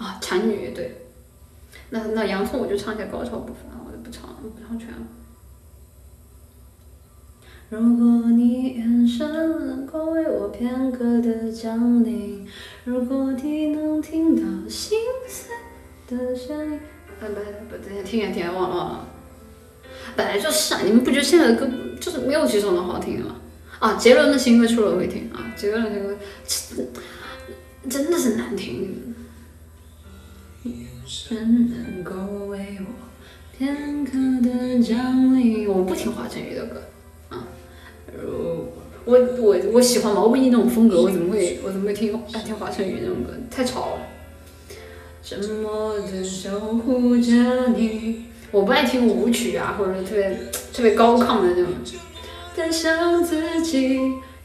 啊，禅女对。那那洋葱我就唱一下高潮部分啊，我就不唱了，不唱全了。如果你眼神能够为我片刻的降临，如果你能听到心碎的声音，啊不不，等下听一下听一下忘了忘了。本来就是啊，你们不觉得现在的歌就是没有几首能好听的吗？啊，杰伦的新歌出了我会听啊，杰伦的新歌真真的是难听。眼神能够为我片刻的降临，我不听华晨宇的歌啊，如我我我喜欢毛不易那种风格，我怎么会我怎么会听爱听华晨宇那种歌？太吵了。沉默的守护着你，我不爱听舞曲啊，或者特别特别高亢的那种。但想自己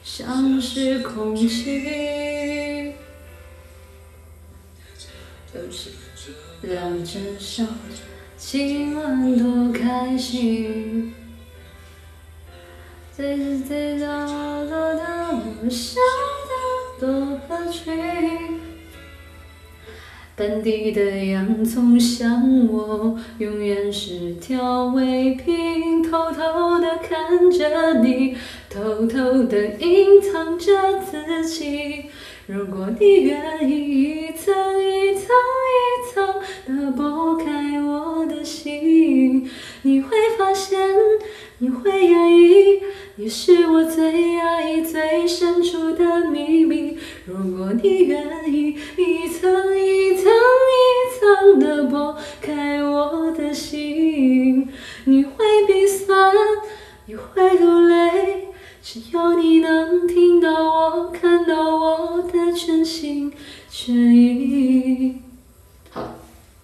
像是空气，对不起，让这首今晚多开心。最最角落的我，笑得多合群。本地的洋葱像我，永远是调味品，偷偷的看着你，偷偷的隐藏着自己。如果你愿意一层一层一层的剥开我的心，你会发现，你会压抑，你是我最压抑最深处的秘密。如果你愿意一层一层一层的剥开我的心，你会鼻酸，你会流泪，只要你能听到我，看到我的真心，全意